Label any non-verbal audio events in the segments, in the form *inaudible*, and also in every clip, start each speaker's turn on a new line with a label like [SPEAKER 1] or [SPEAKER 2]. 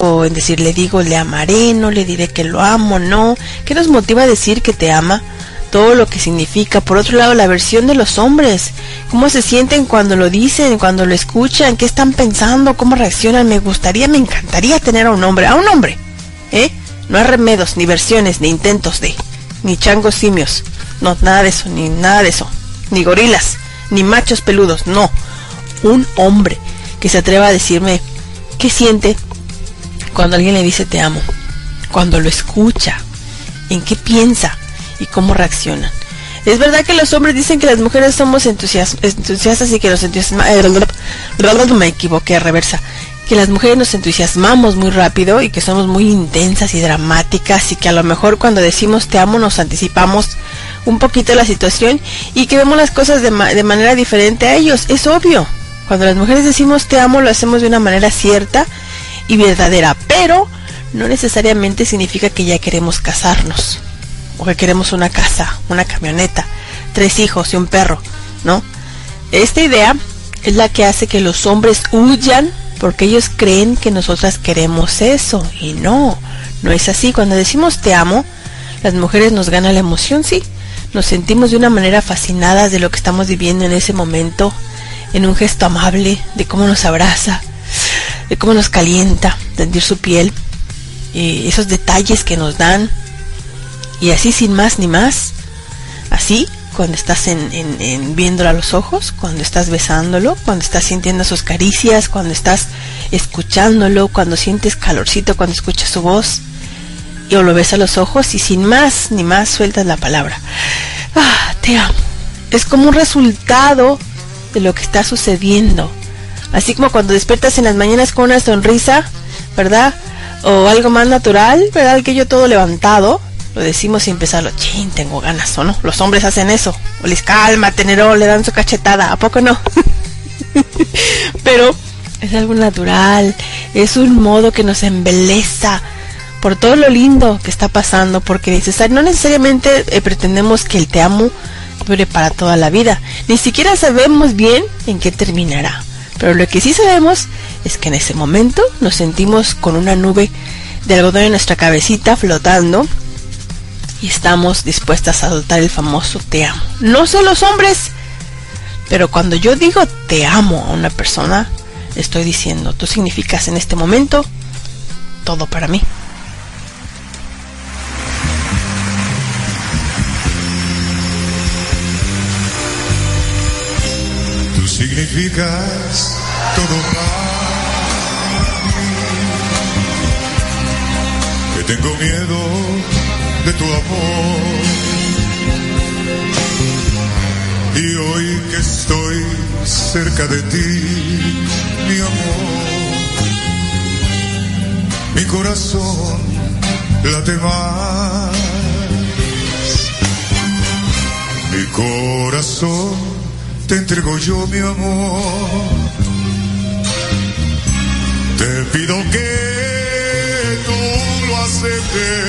[SPEAKER 1] o en decir le digo le amaré, no le diré que lo amo, no. ¿Qué nos motiva a decir que te ama? Todo lo que significa. Por otro lado, la versión de los hombres. ¿Cómo se sienten cuando lo dicen, cuando lo escuchan? ¿Qué están pensando? ¿Cómo reaccionan? Me gustaría, me encantaría tener a un hombre. A un hombre. ¿Eh? No hay remedos, ni versiones, ni intentos de. Ni changos simios. No, nada de eso, ni nada de eso. Ni gorilas, ni machos peludos. No. Un hombre que se atreva a decirme qué siente, cuando alguien le dice te amo, cuando lo escucha, en qué piensa y cómo reaccionan. Es verdad que los hombres dicen que las mujeres somos entusiastas y que los entusiasmamos. Me equivoqué, reversa. Que las mujeres nos entusiasmamos muy rápido y que somos muy intensas y dramáticas y que a lo mejor cuando decimos te amo nos anticipamos un poquito la situación y que vemos las cosas de, de manera diferente a ellos. Es obvio. Cuando las mujeres decimos te amo lo hacemos de una manera cierta y verdadera, pero no necesariamente significa que ya queremos casarnos o que queremos una casa, una camioneta, tres hijos y un perro, ¿no? Esta idea es la que hace que los hombres huyan porque ellos creen que nosotras queremos eso y no, no es así. Cuando decimos te amo, las mujeres nos gana la emoción, sí. Nos sentimos de una manera fascinadas de lo que estamos viviendo en ese momento, en un gesto amable, de cómo nos abraza, de cómo nos calienta sentir su piel, esos detalles que nos dan, y así sin más ni más, así cuando estás en, en, viéndolo a los ojos, cuando estás besándolo, cuando estás sintiendo sus caricias, cuando estás escuchándolo, cuando sientes calorcito, cuando escuchas su voz, y o lo ves a los ojos y sin más ni más sueltas la palabra. Ah, te amo. Es como un resultado de lo que está sucediendo Así como cuando despiertas en las mañanas con una sonrisa, ¿verdad? O algo más natural, ¿verdad? Que yo todo levantado, lo decimos sin empezarlo, chin, tengo ganas, ¿o no? Los hombres hacen eso. O les calma, tenero, le dan su cachetada, ¿a poco no? *laughs* Pero es algo natural, es un modo que nos embeleza por todo lo lindo que está pasando, porque no necesariamente eh, pretendemos que el te amo dure para toda la vida, ni siquiera sabemos bien en qué terminará. Pero lo que sí sabemos es que en ese momento nos sentimos con una nube de algodón en nuestra cabecita flotando y estamos dispuestas a adoptar el famoso te amo. No son los hombres, pero cuando yo digo te amo a una persona, estoy diciendo, tú significas en este momento todo para mí.
[SPEAKER 2] Significas todo para mí. Que tengo miedo de tu amor. Y hoy que estoy cerca de ti, mi amor, mi corazón late más. Mi corazón te entrego yo mi amor. Te pido que tú lo aceptes.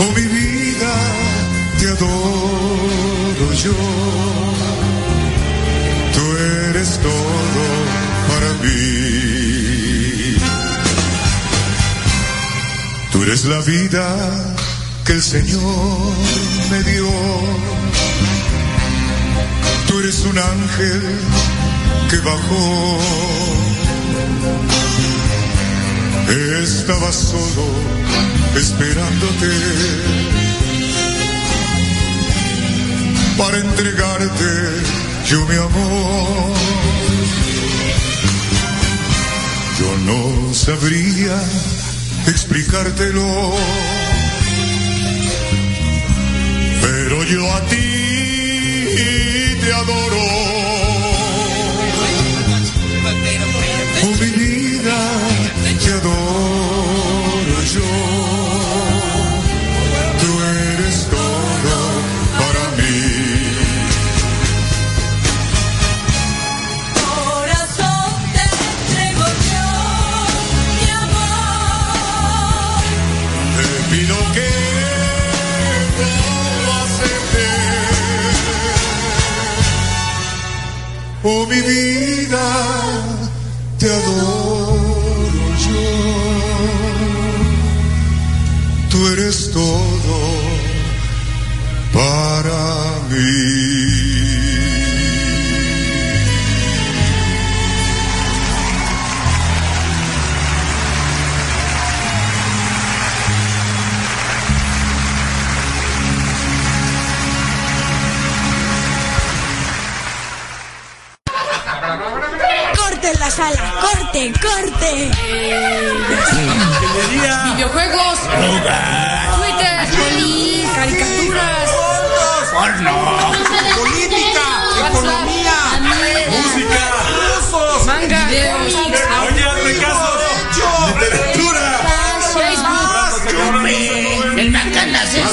[SPEAKER 2] Oh mi vida, te adoro yo. Tú eres todo para mí. Tú eres la vida que el Señor me dio Tú eres un ángel que bajó. Estaba solo esperándote para entregarte yo mi amor. Yo no sabría explicártelo, pero yo a ti te adoro. Oh, mi
[SPEAKER 3] baby. Macanas es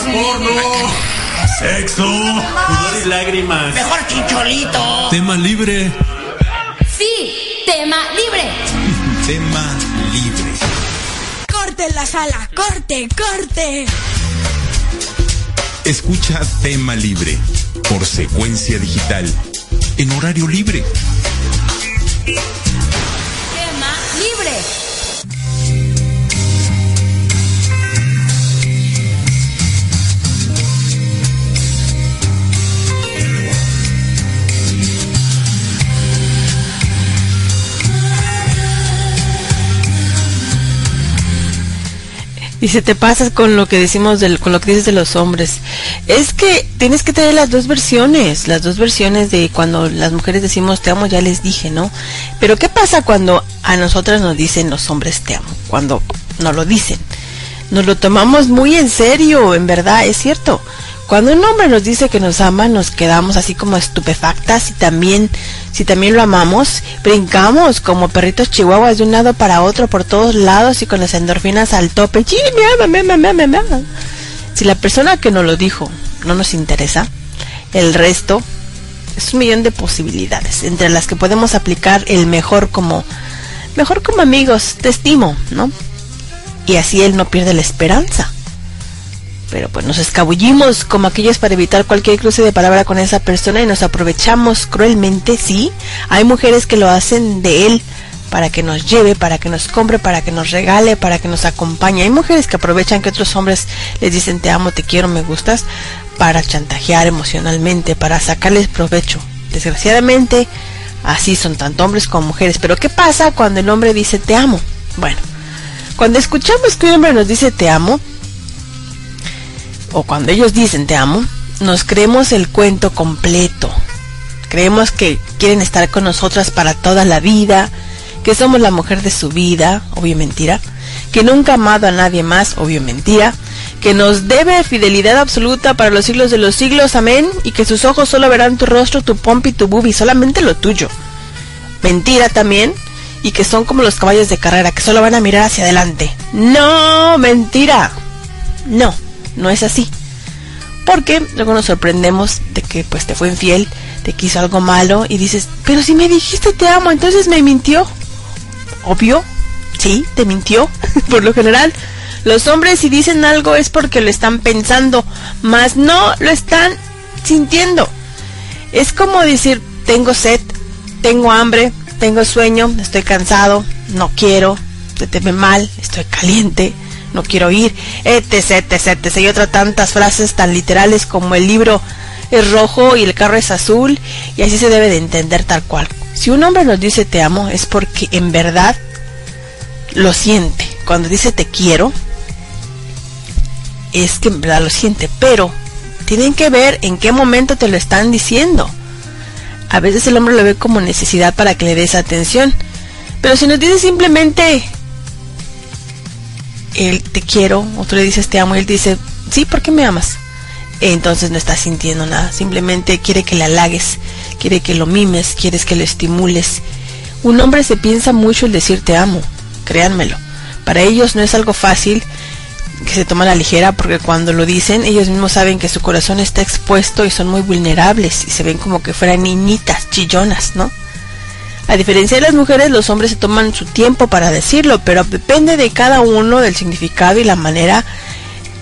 [SPEAKER 2] Sexo.
[SPEAKER 4] Sudor y lágrimas.
[SPEAKER 3] mejor chicholito.
[SPEAKER 4] Tema libre.
[SPEAKER 5] Sí, tema libre. *laughs*
[SPEAKER 6] tema libre.
[SPEAKER 5] ¡Corte en la sala! ¡Corte, corte!
[SPEAKER 6] Escucha tema libre por secuencia digital en horario libre.
[SPEAKER 1] Y se te pasa con lo que decimos del, con lo que dices de los hombres. Es que tienes que tener las dos versiones, las dos versiones de cuando las mujeres decimos te amo, ya les dije, ¿no? Pero ¿qué pasa cuando a nosotras nos dicen los hombres te amo? Cuando nos lo dicen. Nos lo tomamos muy en serio, en verdad, es cierto. Cuando un hombre nos dice que nos ama, nos quedamos así como estupefactas y también, si también lo amamos, brincamos como perritos chihuahuas de un lado para otro por todos lados y con las endorfinas al tope. Si la persona que nos lo dijo no nos interesa, el resto es un millón de posibilidades, entre las que podemos aplicar el mejor como, mejor como amigos, te estimo, ¿no? Y así él no pierde la esperanza pero pues nos escabullimos como aquellos para evitar cualquier cruce de palabra con esa persona y nos aprovechamos cruelmente, sí. Hay mujeres que lo hacen de él para que nos lleve, para que nos compre, para que nos regale, para que nos acompañe. Hay mujeres que aprovechan que otros hombres les dicen te amo, te quiero, me gustas, para chantajear emocionalmente, para sacarles provecho. Desgraciadamente, así son tanto hombres como mujeres. Pero ¿qué pasa cuando el hombre dice te amo? Bueno, cuando escuchamos que un hombre nos dice te amo, o cuando ellos dicen te amo, nos creemos el cuento completo. Creemos que quieren estar con nosotras para toda la vida, que somos la mujer de su vida, obvio mentira, que nunca ha amado a nadie más, obvio mentira, que nos debe fidelidad absoluta para los siglos de los siglos, amén, y que sus ojos solo verán tu rostro, tu pompi, tu bubi, solamente lo tuyo. Mentira también, y que son como los caballos de carrera, que solo van a mirar hacia adelante. No, mentira. No no es así. Porque luego nos sorprendemos de que pues te fue infiel, te quiso algo malo y dices, pero si me dijiste te amo, entonces me mintió. Obvio, sí, te mintió. *laughs* Por lo general, los hombres si dicen algo es porque lo están pensando, más no lo están sintiendo. Es como decir, tengo sed, tengo hambre, tengo sueño, estoy cansado, no quiero, te ve mal, estoy caliente, no quiero ir, etc, etc, etc. Y otras tantas frases tan literales como el libro es rojo y el carro es azul, y así se debe de entender tal cual. Si un hombre nos dice te amo, es porque en verdad lo siente. Cuando dice te quiero, es que en verdad lo siente, pero tienen que ver en qué momento te lo están diciendo. A veces el hombre lo ve como necesidad para que le des atención, pero si nos dice simplemente él te quiero, o tú le dices te amo, y él dice, sí, ¿por qué me amas? Entonces no está sintiendo nada, simplemente quiere que le halagues, quiere que lo mimes, quieres que lo estimules. Un hombre se piensa mucho el decir te amo, créanmelo. Para ellos no es algo fácil que se toma a la ligera porque cuando lo dicen ellos mismos saben que su corazón está expuesto y son muy vulnerables y se ven como que fueran niñitas, chillonas, ¿no? A diferencia de las mujeres, los hombres se toman su tiempo para decirlo, pero depende de cada uno del significado y la manera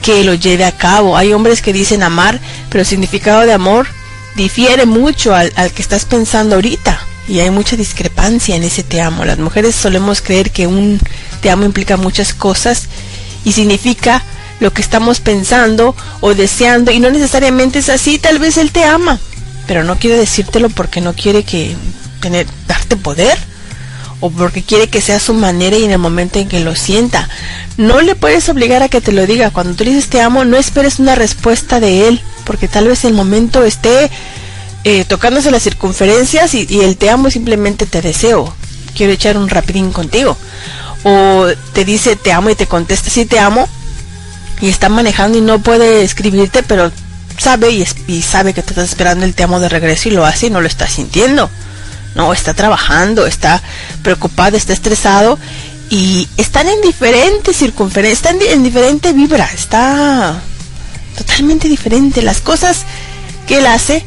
[SPEAKER 1] que lo lleve a cabo. Hay hombres que dicen amar, pero el significado de amor difiere mucho al, al que estás pensando ahorita. Y hay mucha discrepancia en ese te amo. Las mujeres solemos creer que un te amo implica muchas cosas y significa lo que estamos pensando o deseando y no necesariamente es así, tal vez él te ama, pero no quiere decírtelo porque no quiere que tener darte poder o porque quiere que sea su manera y en el momento en que lo sienta. No le puedes obligar a que te lo diga. Cuando tú dices te amo, no esperes una respuesta de él, porque tal vez el momento esté eh, tocándose las circunferencias y, y el te amo simplemente te deseo. Quiero echar un rapidín contigo. O te dice te amo y te contesta sí te amo y está manejando y no puede escribirte, pero sabe y, es- y sabe que te estás esperando el te amo de regreso y lo hace y no lo está sintiendo. No, está trabajando, está preocupado, está estresado y están en diferentes circunferencias, están en diferente vibra, está totalmente diferente. Las cosas que él hace,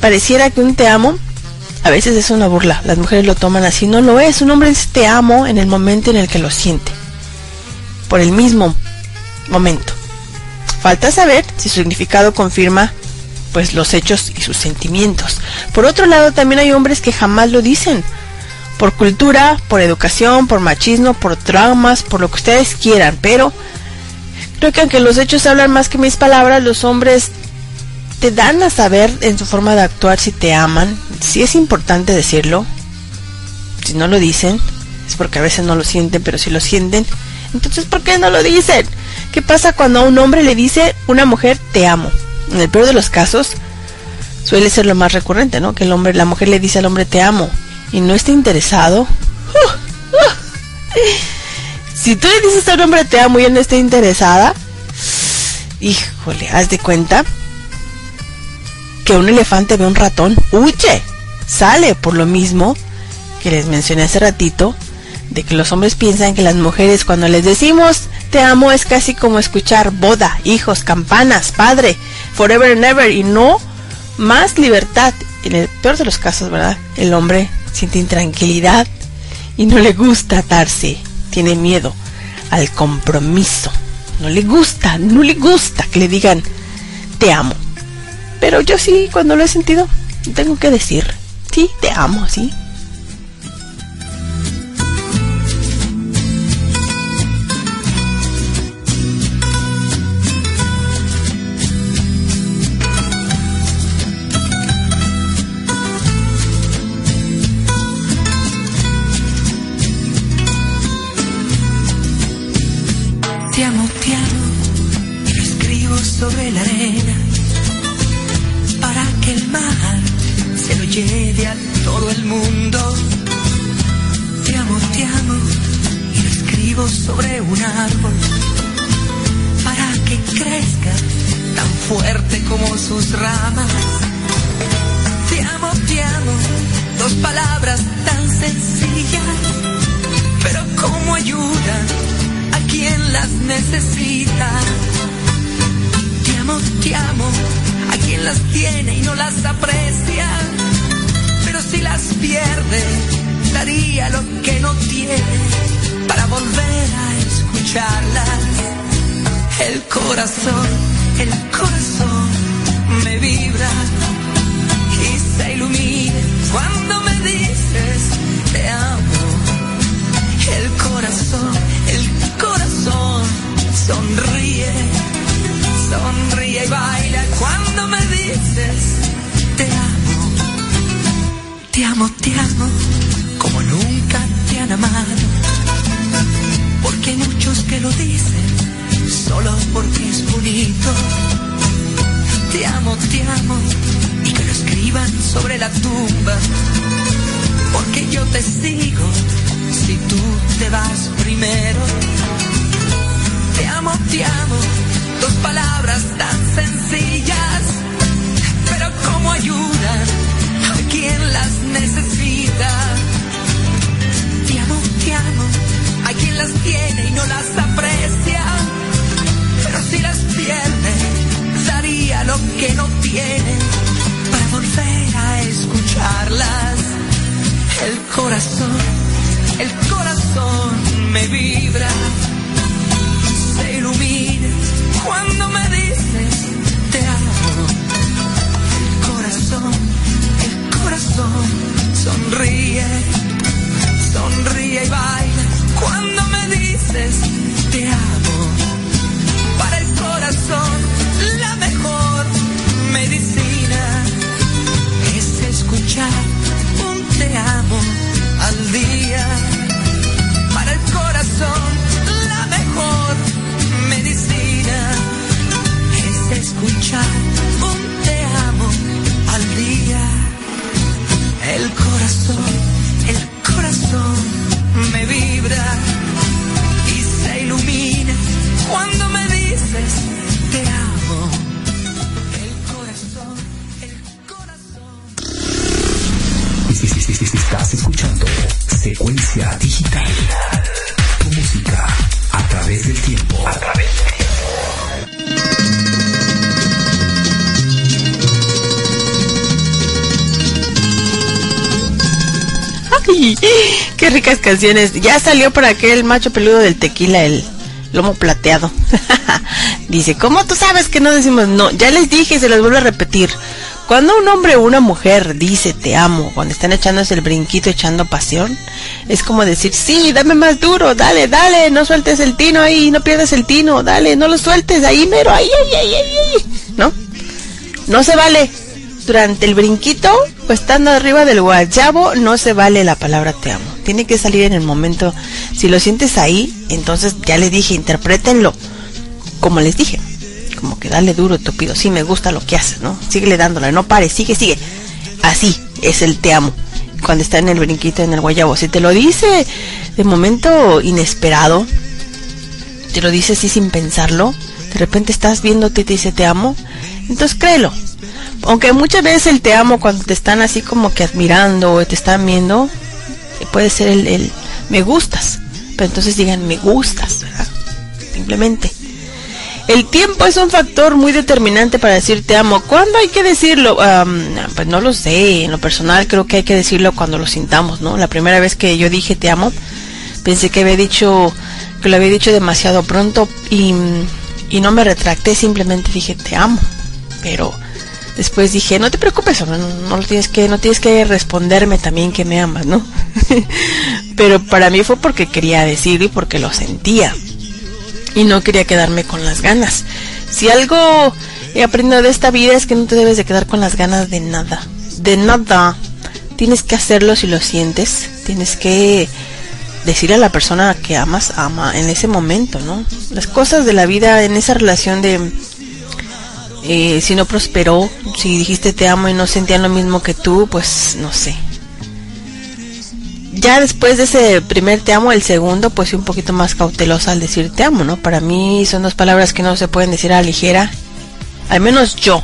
[SPEAKER 1] pareciera que un te amo, a veces es una burla. Las mujeres lo toman así, no lo es. Un hombre dice te amo en el momento en el que lo siente, por el mismo momento. Falta saber si su significado confirma pues los hechos y sus sentimientos. Por otro lado, también hay hombres que jamás lo dicen. Por cultura, por educación, por machismo, por traumas, por lo que ustedes quieran, pero creo que aunque los hechos hablan más que mis palabras, los hombres te dan a saber en su forma de actuar si te aman. Si es importante decirlo. Si no lo dicen, es porque a veces no lo sienten, pero si lo sienten, entonces ¿por qué no lo dicen? ¿Qué pasa cuando a un hombre le dice una mujer te amo? En el peor de los casos suele ser lo más recurrente, ¿no? Que el hombre, la mujer le dice al hombre te amo y no está interesado. *laughs* Si tú le dices a un hombre te amo y él no está interesada, híjole, haz de cuenta que un elefante ve un ratón, huye, sale por lo mismo que les mencioné hace ratito, de que los hombres piensan que las mujeres cuando les decimos te amo es casi como escuchar boda, hijos, campanas, padre, forever and ever y no más libertad. En el peor de los casos, ¿verdad? El hombre siente intranquilidad y no le gusta atarse, tiene miedo al compromiso. No le gusta, no le gusta que le digan te amo. Pero yo sí, cuando lo he sentido, tengo que decir, sí, te amo, sí.
[SPEAKER 7] Sobre un árbol para que crezca tan fuerte como sus ramas. Te amo, te amo, dos palabras tan sencillas, pero cómo ayudan a quien las necesita. Te amo, te amo, a quien las tiene y no las aprecia. Pero si las pierde, daría lo que no tiene para volver a escucharlas. El corazón, el corazón me vibra y se ilumina cuando me dices te amo. El corazón, el corazón sonríe, sonríe y baila cuando me dices te amo. Te amo, te amo, como nunca te han amado. Que lo dicen solo porque es bonito. Te amo, te amo, y que lo escriban sobre la tumba. Porque yo te sigo si tú te vas primero. Te amo, te amo, dos palabras tan sencillas, *laughs*
[SPEAKER 1] qué ricas canciones. Ya salió por aquel macho peludo del tequila, el lomo plateado. *laughs* Dice, ¿cómo tú sabes que no decimos no? Ya les dije, se los vuelvo a repetir. Cuando un hombre o una mujer dice te amo, cuando están echándose el brinquito, echando pasión, es como decir, sí, dame más duro, dale, dale, no sueltes el tino ahí, no pierdas el tino, dale, no lo sueltes ahí, mero, ahí, ahí, ahí, ahí. ¿No? No se vale. Durante el brinquito estando arriba del guayabo, no se vale la palabra te amo. Tiene que salir en el momento. Si lo sientes ahí, entonces ya le dije, interprétenlo. Como les dije como que dale duro, tupido. Sí, me gusta lo que haces, ¿no? Síguele dándole, no pares, sigue, sigue. Así es el te amo. Cuando está en el brinquito, en el guayabo. Si te lo dice de momento inesperado, te lo dice así sin pensarlo, de repente estás viéndote y te dice te amo, entonces créelo. Aunque muchas veces el te amo cuando te están así como que admirando o te están viendo, puede ser el, el me gustas. Pero entonces digan me gustas, ¿verdad? Simplemente. El tiempo es un factor muy determinante para decir te amo. ¿Cuándo hay que decirlo? Pues no lo sé. En lo personal creo que hay que decirlo cuando lo sintamos, ¿no? La primera vez que yo dije te amo, pensé que había dicho, que lo había dicho demasiado pronto y, y no me retracté, simplemente dije te amo. Pero después dije, no te preocupes, no, tienes que, no tienes que responderme también que me amas, ¿no? *laughs* Pero para mí fue porque quería decirlo y porque lo sentía y no quería quedarme con las ganas. Si algo he aprendido de esta vida es que no te debes de quedar con las ganas de nada, de nada. Tienes que hacerlo si lo sientes, tienes que decirle a la persona que amas, ama en ese momento, ¿no? Las cosas de la vida en esa relación de eh, si no prosperó, si dijiste te amo y no sentían lo mismo que tú, pues no sé, ya después de ese primer te amo, el segundo, pues un poquito más cautelosa al decir te amo, ¿no? Para mí son dos palabras que no se pueden decir a la ligera. Al menos yo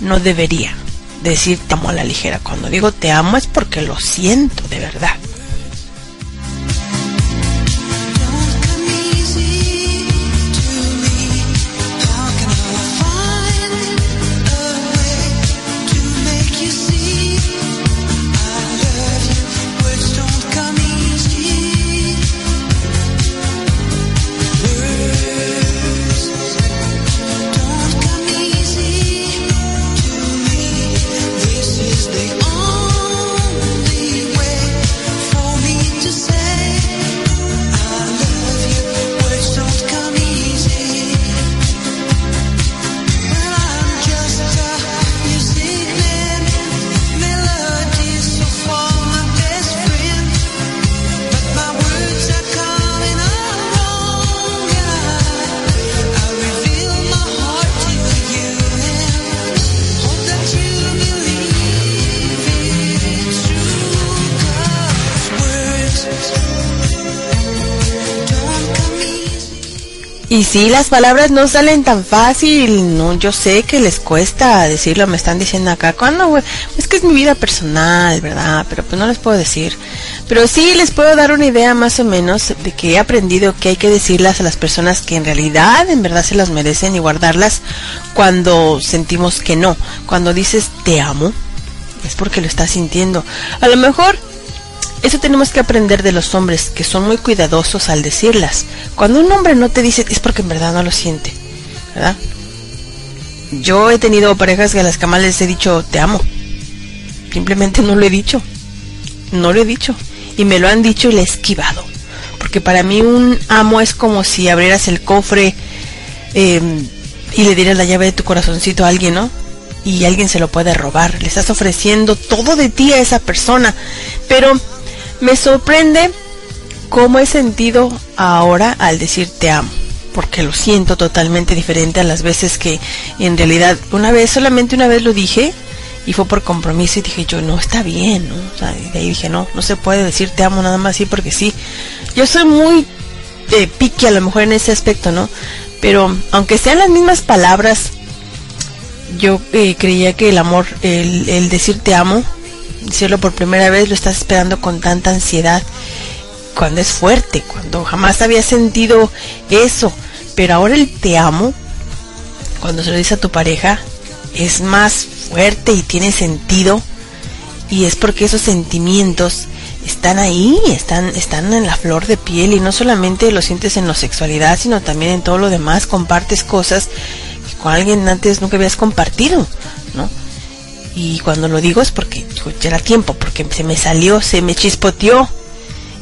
[SPEAKER 1] no debería decir te amo a la ligera. Cuando digo te amo es porque lo siento de verdad. Y sí, las palabras no salen tan fácil, no, yo sé que les cuesta decirlo, me están diciendo acá, ¿cuándo? Es que es mi vida personal, ¿verdad? Pero pues no les puedo decir. Pero sí les puedo dar una idea más o menos de que he aprendido que hay que decirlas a las personas que en realidad, en verdad se las merecen y guardarlas cuando sentimos que no. Cuando dices te amo, es porque lo estás sintiendo. A lo mejor eso tenemos que aprender de los hombres, que son muy cuidadosos al decirlas. Cuando un hombre no te dice, es porque en verdad no lo siente, ¿verdad? Yo he tenido parejas que a las más les he dicho, te amo. Simplemente no lo he dicho. No lo he dicho. Y me lo han dicho y le he esquivado. Porque para mí un amo es como si abrieras el cofre eh, y le dieras la llave de tu corazoncito a alguien, ¿no? Y alguien se lo puede robar. Le estás ofreciendo todo de ti a esa persona. Pero me sorprende cómo he sentido ahora al decir te amo, porque lo siento totalmente diferente a las veces que en realidad una vez, solamente una vez lo dije y fue por compromiso y dije yo, no, está bien, ¿no? O sea, de ahí dije, no, no se puede decir te amo nada más así porque sí. Yo soy muy eh, pique a lo mejor en ese aspecto, ¿no? Pero aunque sean las mismas palabras, yo eh, creía que el amor, el, el decir te amo, decirlo por primera vez, lo estás esperando con tanta ansiedad cuando es fuerte, cuando jamás había sentido eso. Pero ahora el te amo, cuando se lo dice a tu pareja, es más fuerte y tiene sentido. Y es porque esos sentimientos están ahí, están, están en la flor de piel y no solamente lo sientes en la sexualidad, sino también en todo lo demás. Compartes cosas que con alguien antes nunca habías compartido, ¿no? Y cuando lo digo es porque ya era tiempo, porque se me salió, se me chispoteó.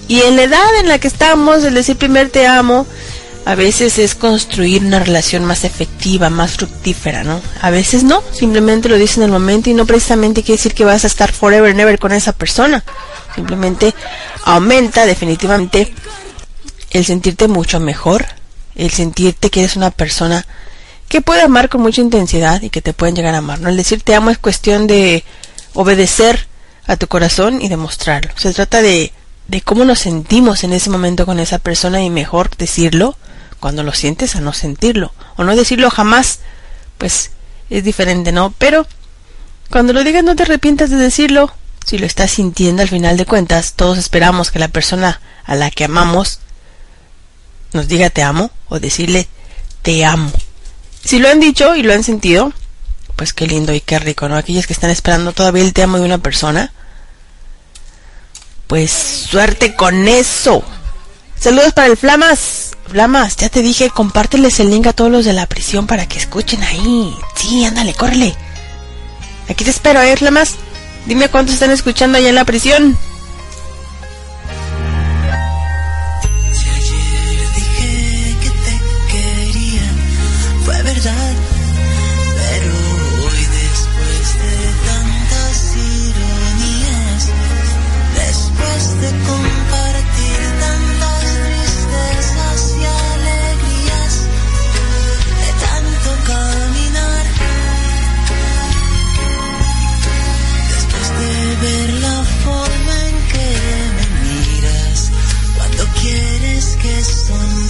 [SPEAKER 1] Y en la edad en la que estamos, el decir primer te amo, a veces es construir una relación más efectiva, más fructífera, ¿no? A veces no, simplemente lo dices en el momento y no precisamente quiere decir que vas a estar forever and ever con esa persona. Simplemente aumenta definitivamente el sentirte mucho mejor, el sentirte que eres una persona que puede amar con mucha intensidad y que te pueden llegar a amar. ¿no? El decir te amo es cuestión de obedecer a tu corazón y demostrarlo. Se trata de, de cómo nos sentimos en ese momento con esa persona y mejor decirlo cuando lo sientes a no sentirlo. O no decirlo jamás, pues es diferente, ¿no? Pero cuando lo digas no te arrepientas de decirlo. Si lo estás sintiendo al final de cuentas, todos esperamos que la persona a la que amamos nos diga te amo o decirle te amo. Si lo han dicho y lo han sentido, pues qué lindo y qué rico, ¿no? Aquellos que están esperando todavía el te amo de una persona, pues suerte con eso. Saludos para el Flamas. Flamas, ya te dije, compárteles el link a todos los de la prisión para que escuchen ahí. Sí, ándale, córrele. Aquí te espero, ¿eh, Flamas? Dime cuántos están escuchando allá en la prisión.
[SPEAKER 8] question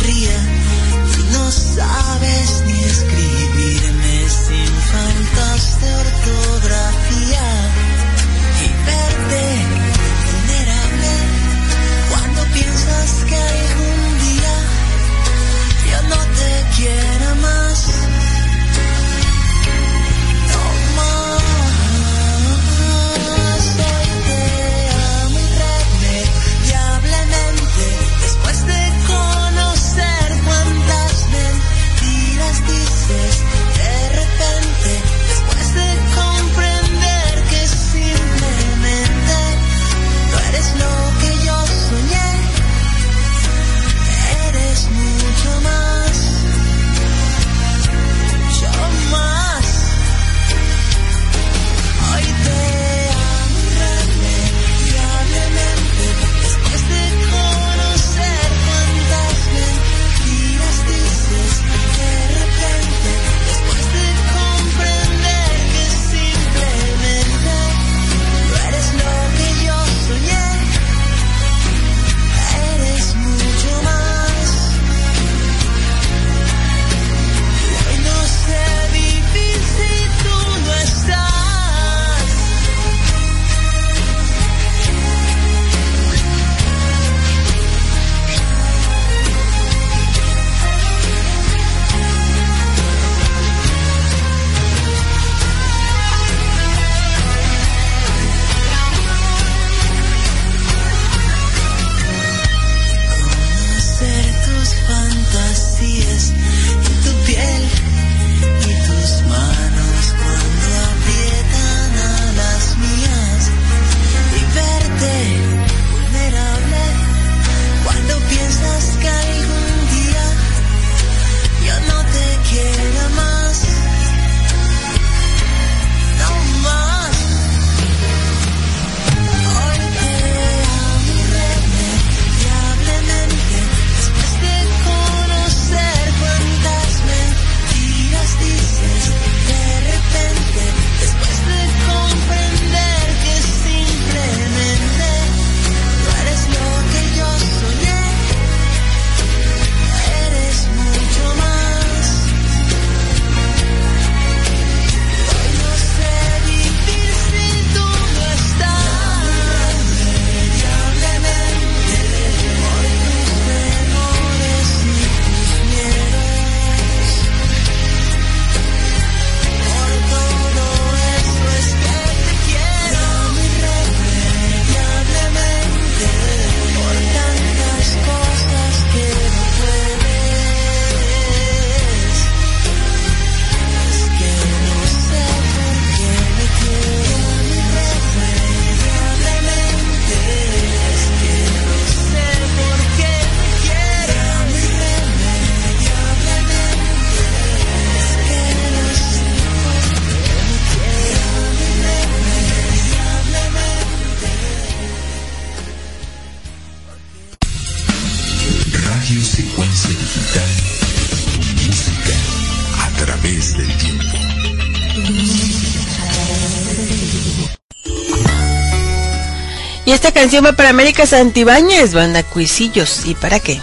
[SPEAKER 8] Esta canción va para América Santibáñez, banda Cuisillos. ¿Y para qué?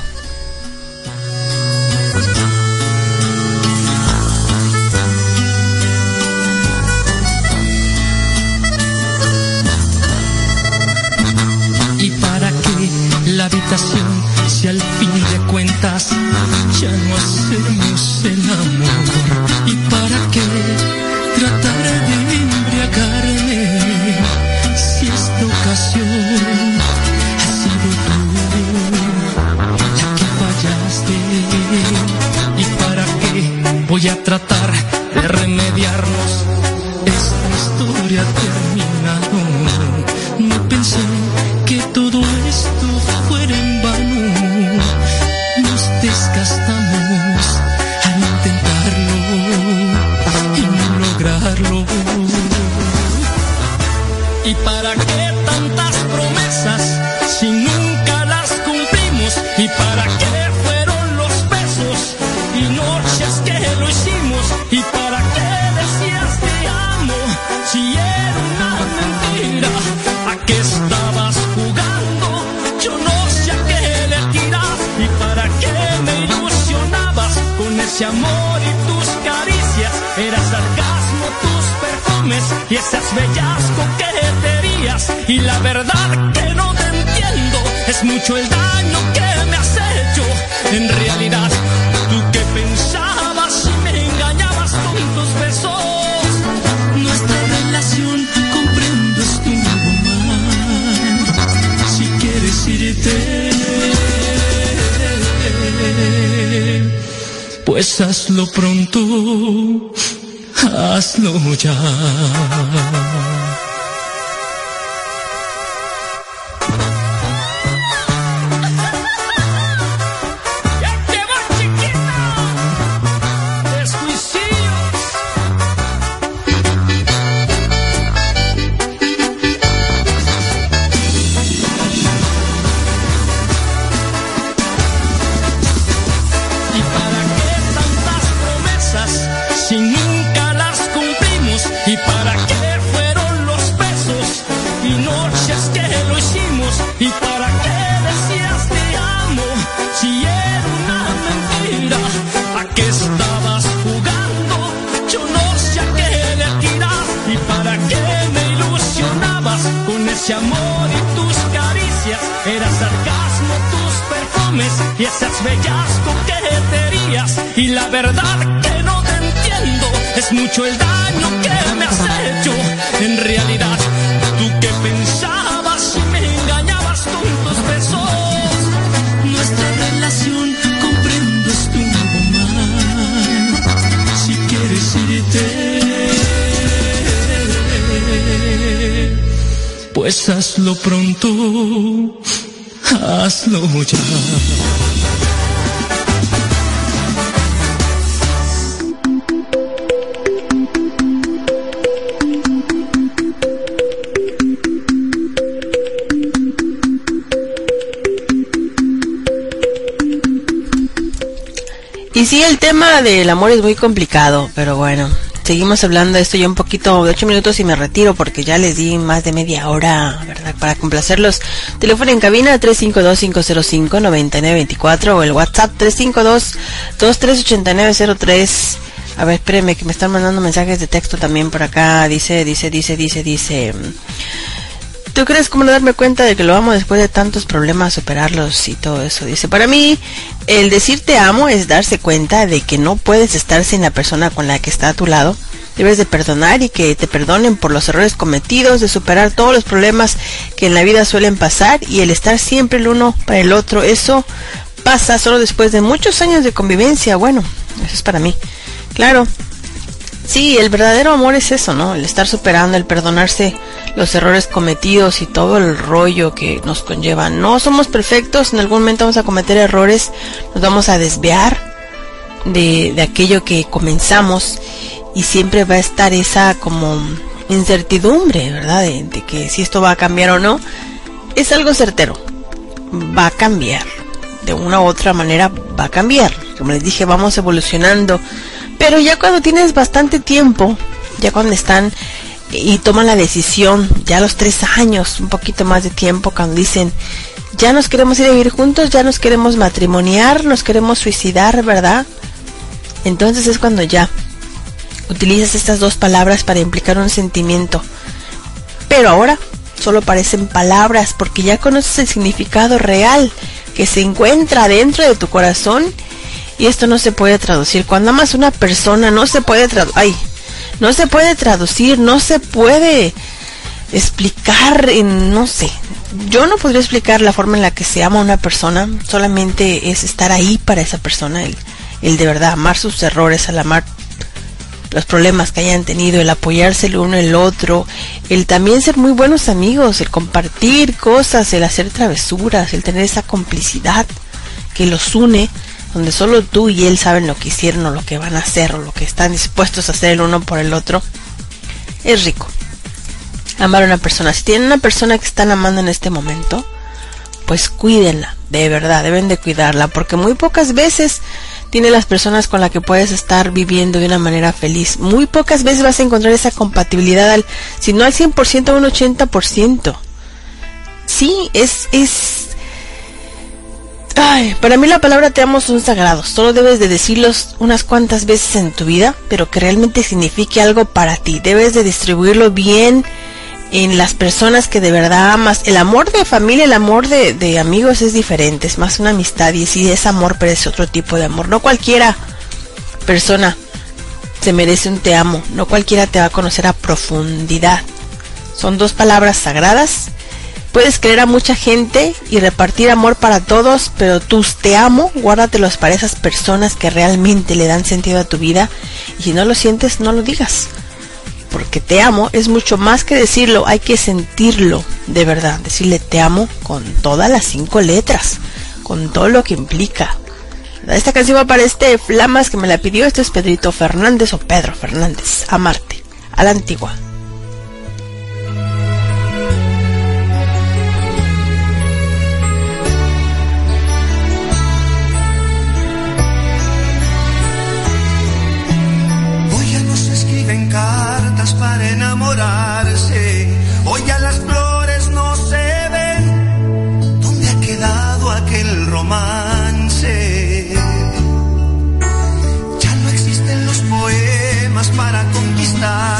[SPEAKER 1] Y
[SPEAKER 8] sí, el tema del amor es muy complicado, pero bueno, seguimos hablando de esto ya un poquito, de ocho minutos y me retiro porque ya les di más de media hora, ¿verdad? Para complacerlos. Teléfono en cabina 352-505-9924 o el WhatsApp 352-238903. A ver, espérenme que me están mandando mensajes de texto también por acá. Dice, dice, dice, dice, dice. ¿Tú crees cómo no darme cuenta de que lo amo después de tantos problemas, superarlos y todo eso? Dice, para mí, el decir te amo es darse cuenta de que no puedes estar sin la persona con la que está a tu lado. Debes de perdonar y que te perdonen por los errores cometidos, de superar todos los problemas que en la vida suelen pasar y el estar siempre el uno para el otro. Eso pasa solo después de muchos años de convivencia. Bueno, eso es para mí. Claro, Sí, el verdadero amor es eso, ¿no? El estar superando, el perdonarse los errores cometidos y todo el rollo que nos conlleva. No somos perfectos, en algún momento vamos a cometer errores, nos vamos a desviar de, de aquello que comenzamos y siempre va a estar esa como incertidumbre, ¿verdad? De, de que si esto va a cambiar o no. Es algo certero, va a cambiar
[SPEAKER 1] de una u otra manera va a cambiar. Como les dije, vamos evolucionando. Pero ya cuando tienes bastante tiempo, ya cuando están y toman la decisión, ya a los tres años, un poquito más de tiempo, cuando dicen, ya nos queremos ir a vivir juntos, ya nos queremos matrimoniar, nos queremos suicidar, ¿verdad? Entonces es cuando ya utilizas estas dos palabras para implicar un sentimiento. Pero ahora solo parecen palabras porque ya conoces el significado real que se encuentra dentro de tu corazón y esto no se puede traducir. Cuando amas a una persona no se puede traducir, no se puede traducir, no se puede explicar en, no sé, yo no podría explicar la forma en la que se ama a una persona, solamente es estar ahí para esa persona, el, el de verdad amar sus errores, al amar los problemas que hayan tenido, el apoyarse el uno el otro, el también ser muy buenos amigos, el compartir cosas, el hacer travesuras, el tener esa complicidad que los une, donde solo tú y él saben lo que hicieron o lo que van a hacer o lo que están dispuestos a hacer el uno por el otro, es rico. Amar a una persona. Si tienen una persona que están amando en este momento, pues cuídenla, de verdad, deben de cuidarla, porque muy pocas veces tiene las personas con las que puedes estar viviendo de una manera feliz. Muy pocas veces vas a encontrar esa compatibilidad, al, si no al 100%, a un 80%. Sí, es, es... Ay, para mí la palabra te amo son sagrados. Solo debes de decirlos unas cuantas veces en tu vida, pero que realmente signifique algo para ti. Debes de distribuirlo bien en las personas que de verdad amas. El amor de familia, el amor de, amigos es diferente, es más una amistad y si es amor, pero es otro tipo de amor. No cualquiera persona se merece un te amo, no cualquiera te va a conocer a profundidad. Son dos palabras sagradas. Puedes querer a mucha gente y repartir amor para todos, pero tus te amo, guárdatelos para esas personas que realmente le dan sentido a tu vida. Y si no lo sientes, no lo digas porque te amo es mucho más que decirlo, hay que sentirlo de verdad, decirle te amo con todas las cinco letras, con todo lo que implica. Esta canción va para este Flamas que me la pidió, este es Pedrito Fernández o Pedro Fernández, Amarte, a la antigua.
[SPEAKER 9] para
[SPEAKER 10] enamorarse. Hoy ya
[SPEAKER 6] las
[SPEAKER 7] flores no se ven. ¿Dónde ha quedado aquel romance? Ya no existen los poemas para conquistar.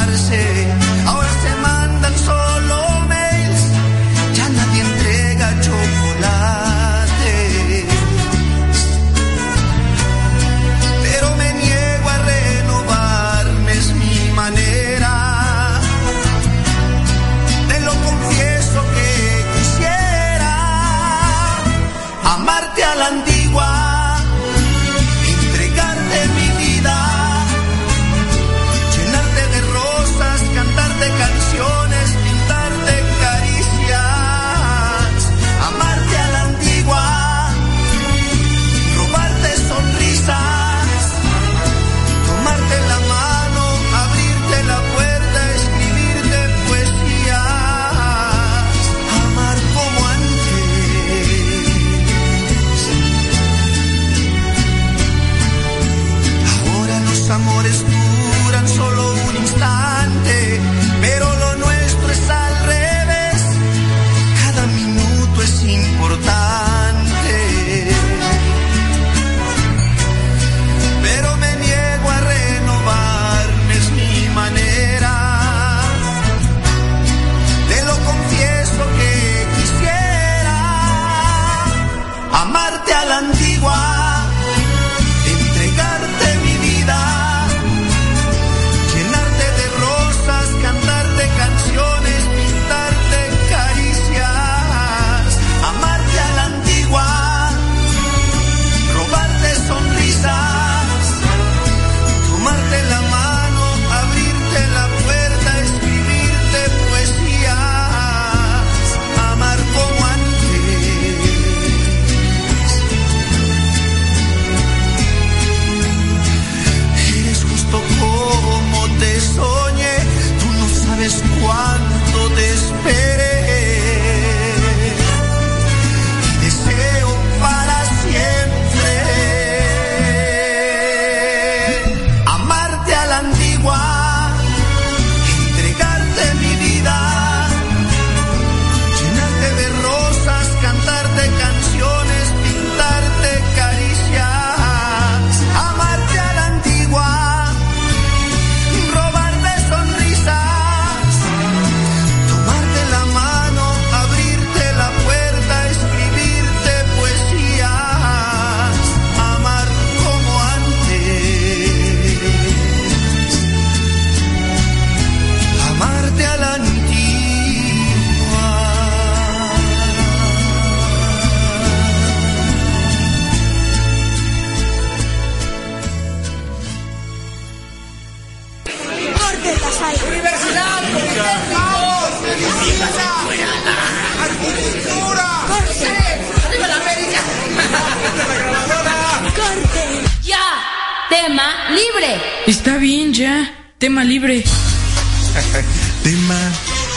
[SPEAKER 7] Tema libre. Está bien ya. Tema libre. *laughs* Tema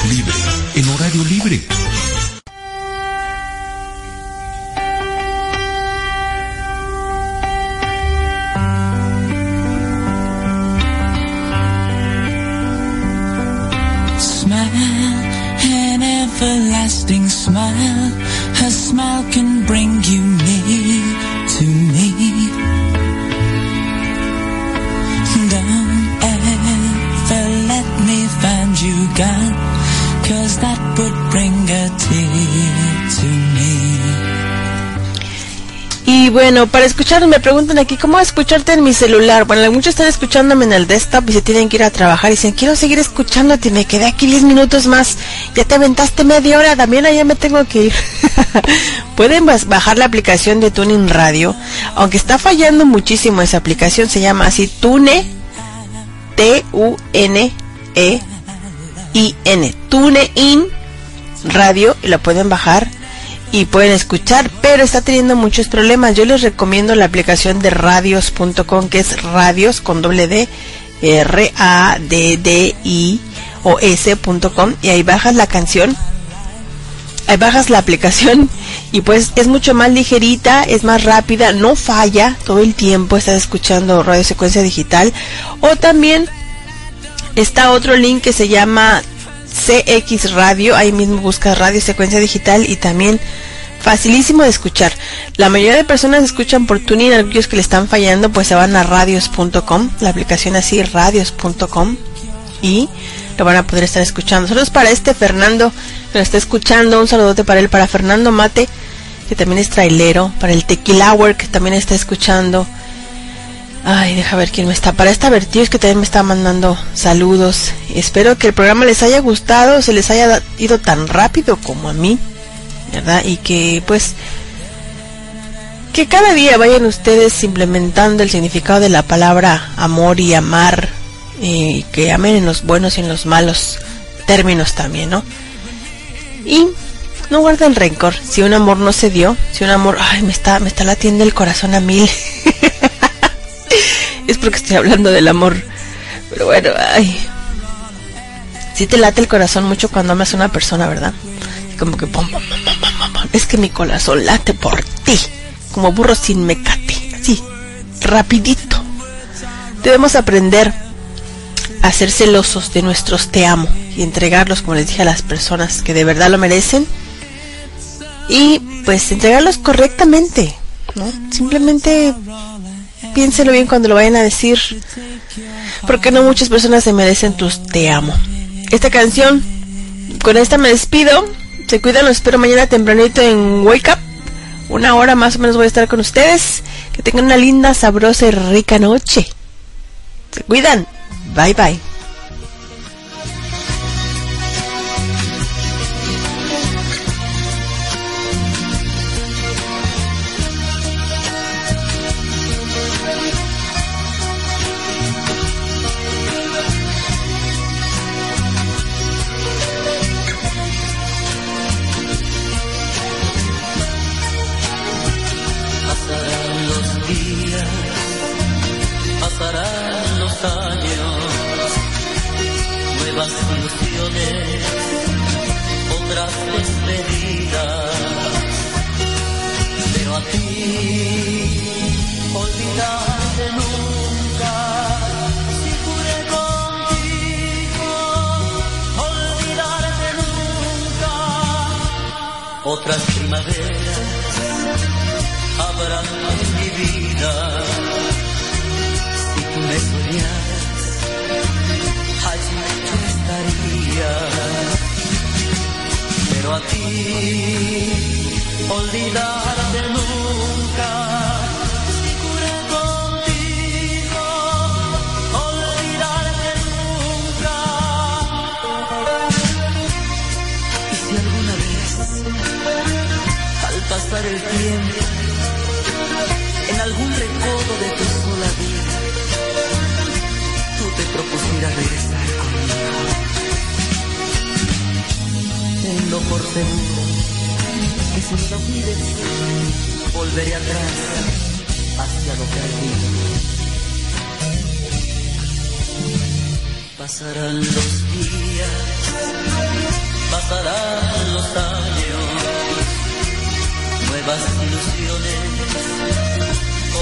[SPEAKER 7] libre. En horario
[SPEAKER 1] libre. Bueno, para escuchar, me preguntan aquí, ¿cómo escucharte en mi celular? Bueno, muchos están escuchándome en el desktop y se tienen que ir a trabajar y dicen, quiero seguir escuchándote, me quedé aquí 10 minutos más, ya te aventaste media hora, también allá me tengo que ir. *laughs* Pueden bajar la aplicación de Tuning Radio, aunque está fallando muchísimo esa aplicación, se llama así Tune, T-U-N-E-I-N, TuneIn Radio, y la pueden bajar y pueden escuchar, pero está teniendo muchos problemas. Yo les recomiendo la aplicación de radios.com, que es radios con doble D, R A D D I o S.com y ahí bajas la canción. Ahí bajas la aplicación y pues es mucho más ligerita, es más rápida, no falla todo el tiempo, estás escuchando radio secuencia digital o también está otro link que se llama CX Radio, ahí mismo buscas radio secuencia digital y también facilísimo de escuchar. La mayoría de personas escuchan por tuning, aquellos que le están fallando pues se van a radios.com, la aplicación así radios.com y lo van a poder estar escuchando. Saludos para este Fernando que lo está escuchando, un saludote para él, para Fernando Mate que también es trailero, para el Tequila que también está escuchando. Ay, deja ver quién me está. Para esta Vertius que también me está mandando saludos. Espero que el programa les haya gustado, se les haya ido tan rápido como a mí, ¿verdad? Y que pues que cada día vayan ustedes implementando el significado de la palabra amor y amar y que amen en los buenos y en los malos términos también, ¿no? Y no guarden rencor. Si un amor no se dio, si un amor, ay, me está me está latiendo el corazón a mil. *laughs* es porque estoy hablando del amor. Pero bueno, ay. Sí te late el corazón mucho cuando amas a una persona, ¿verdad? Como que es que mi corazón late por ti, como burro sin mecate, así, rapidito. Debemos aprender a ser celosos de nuestros te amo y entregarlos, como les dije, a las personas que de verdad lo merecen y pues entregarlos correctamente, ¿no? Simplemente piénselo bien cuando lo vayan a decir, porque no muchas personas se merecen tus te amo. Esta canción, con esta me despido, se cuidan, los espero mañana tempranito en Wake Up, una hora más o menos voy a estar con ustedes, que tengan una linda, sabrosa y rica noche. Se cuidan, bye bye.
[SPEAKER 7] Otras primaveras habrán mi vida. Si tú me soñaras, allí yo estaría. Pero a ti, olvidarte el tiempo, en algún recodo de tu sola vida, tú te propusieras regresar conmigo. Tenlo por seguro que si me lo pides, volveré atrás hacia lo perdido. Pasarán los días, pasarán los años, nuevas ilusiones,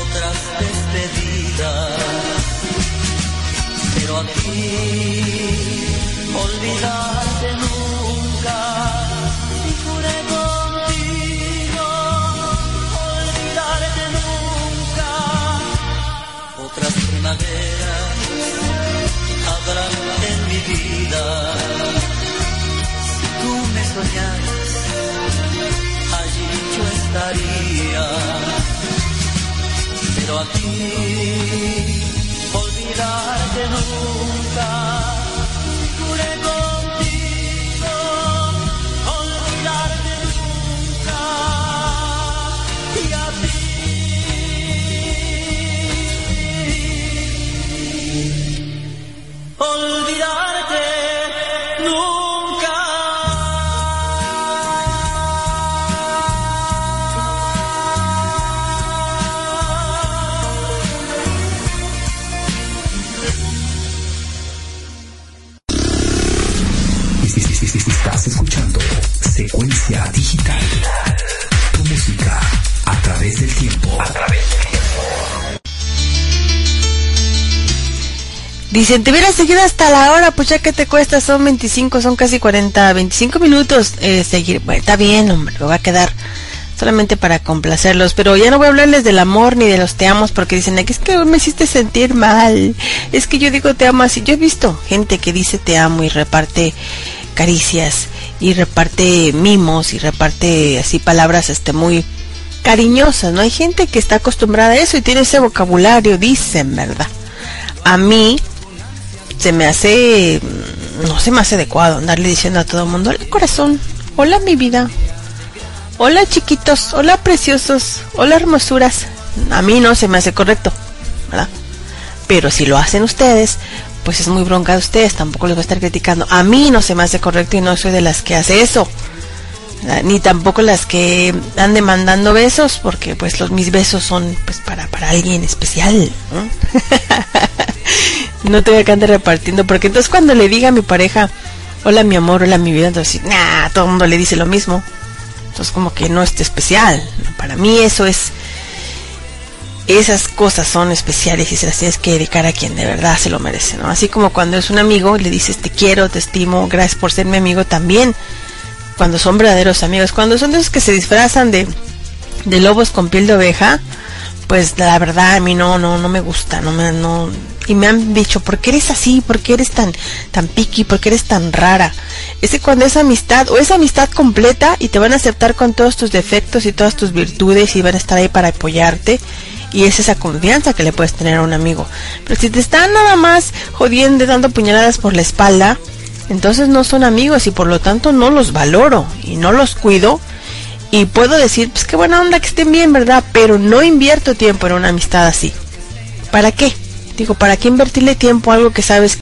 [SPEAKER 7] otras despedidas. Pero juré contigo, olvidarte nunca. Otras primaveras habrán en mi vida. Si tú me soñas, allí Pero a
[SPEAKER 1] Dicen, te hubieras seguido hasta la hora, pues ya que te cuesta, son 25, son casi 40, 25 minutos eh, seguir. Bueno, está bien, hombre, me va a quedar solamente para complacerlos, pero ya no voy a hablarles del amor ni de los te amos porque dicen, "Ay, es que me hiciste sentir mal, es que yo digo te amo así. Yo he visto gente que dice te amo y reparte caricias y reparte mimos y reparte así palabras este muy cariñosas, ¿no? Hay gente que está acostumbrada a eso y tiene ese vocabulario, dicen, ¿verdad? A mí se me hace, mm, no se me hace adecuado andarle diciendo a todo el mundo, hola corazón, hola mi vida, hola chiquitos, hola preciosos, hola hermosuras. A mí no se me hace correcto, ¿verdad? Pero si lo hacen ustedes, pues es muy bronca de ustedes, tampoco les voy a estar criticando. A mí no se me hace correcto y no soy de las que hace eso. Ni tampoco las que ande mandando besos, porque pues los mis besos son pues para, para alguien especial. *laughs* no te voy a andar repartiendo, porque entonces cuando le diga a mi pareja, hola mi amor, hola mi vida, entonces, nah, todo el mundo le dice lo mismo. Entonces como que no es especial. Para mí eso es esas cosas son especiales y se las tienes que dedicar a quien de verdad se lo merece, ¿no? Así como cuando es un amigo y le dices te quiero, te estimo, gracias por ser mi amigo también. Cuando son verdaderos amigos, cuando son de esos que se disfrazan de, de lobos con piel de oveja, pues la verdad a mí no, no, no me gusta, no me, no, y me han dicho, ¿por qué eres así? ¿Por qué eres tan, tan piqui? ¿Por qué eres tan rara? Es que cuando es amistad, o es amistad completa y te van a aceptar con todos tus defectos y todas tus virtudes y van a estar ahí para apoyarte, y es esa confianza que le puedes tener a un amigo. Pero si te están nada más jodiendo, dando puñaladas por la espalda, entonces no son amigos y por lo tanto no los valoro y no los cuido. Y puedo decir, pues qué buena onda que estén bien, ¿verdad? Pero no invierto tiempo en una amistad así. ¿Para qué? Digo, ¿para qué invertirle tiempo a algo que sabes